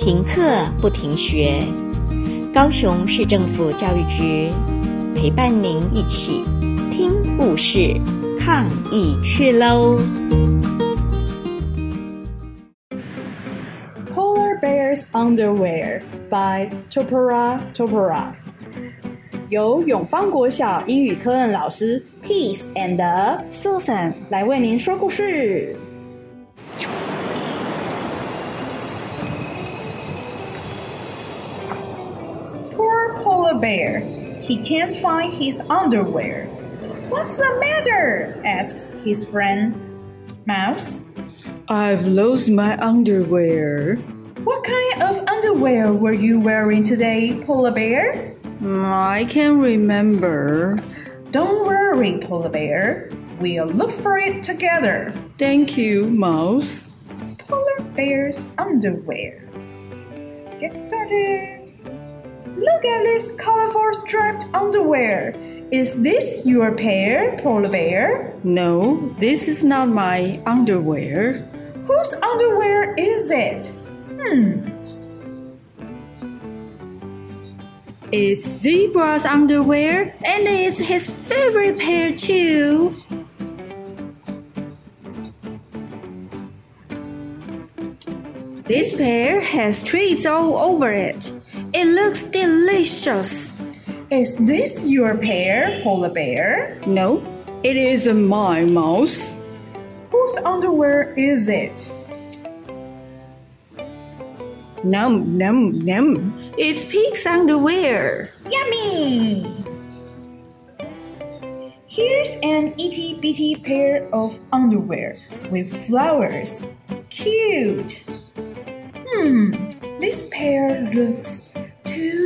停课不停学，高雄市政府教育局陪伴您一起听故事、抗疫去喽！Polar Bear's Underwear by Topora Topora，由永芳国小英语科任老师 Peace and Susan 来为您说故事。Bear. He can't find his underwear. What's the matter? asks his friend Mouse. I've lost my underwear. What kind of underwear were you wearing today, Polar Bear? I can't remember. Don't worry, Polar Bear. We'll look for it together. Thank you, Mouse. Polar Bear's underwear. Let's get started. Look at this colorful striped underwear. Is this your pair, Polar Bear? No, this is not my underwear. Whose underwear is it? Hmm. It's Zebra's underwear, and it's his favorite pair, too. This pair has trees all over it. It looks delicious. Is this your pair, Polar Bear? No, it isn't my mouse. Whose underwear is it? Num, num, num. It's Pig's underwear. Yummy! Here's an itty bitty pair of underwear with flowers. Cute! Hmm, this pair looks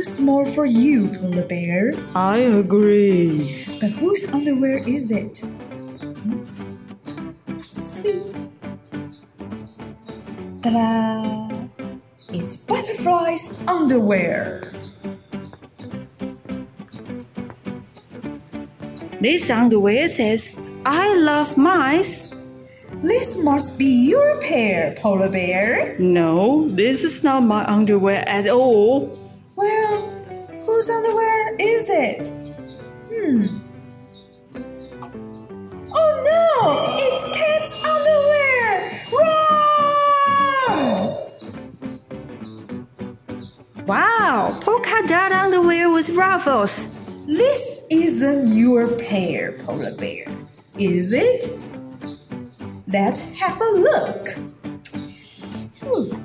small for you, Polar Bear. I agree. But whose underwear is it? Let's see. Ta-da! It's Butterfly's underwear. This underwear says, I love mice. This must be your pair, Polar Bear. No, this is not my underwear at all. Whose underwear is it? Hmm. Oh no! It's Cat's underwear! Run! Wow! Polka dot underwear with ruffles. This isn't your pair, Polar Bear, is it? Let's have a look. Whew.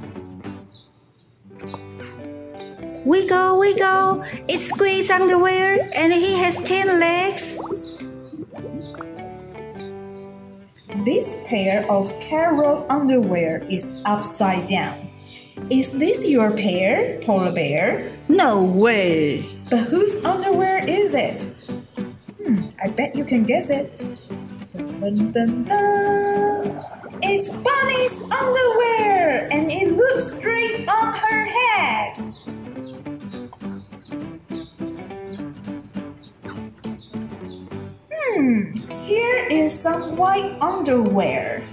Wiggle, wiggle. It's Squid's underwear, and he has ten legs. This pair of Carol underwear is upside down. Is this your pair, Polar Bear? No way. But whose underwear is it? Hmm, I bet you can guess it. Dun, dun, dun, it's Bunny's underwear, and it looks great on her head. Hmm, here is some white underwear.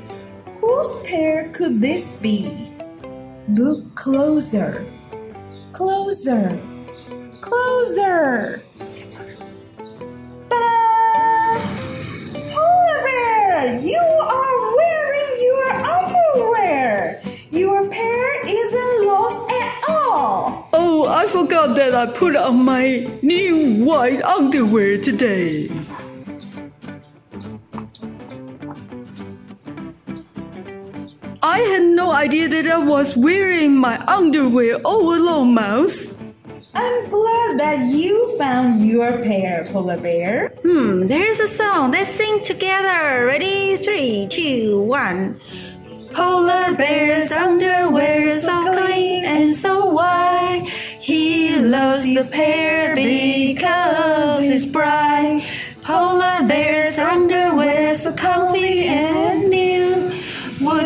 Whose pair could this be? Look closer. Closer. Closer. Ta-da! Polar Bear, you are wearing your underwear. Your pair isn't lost at all. Oh, I forgot that I put on my new white underwear today. I had no idea that I was wearing my underwear all alone, Mouse. I'm glad that you found your pair, Polar Bear. Hmm, there's a song. Let's sing together. Ready? Three, two, one. Polar Bear's underwear is so clean and so white. He loves the pair because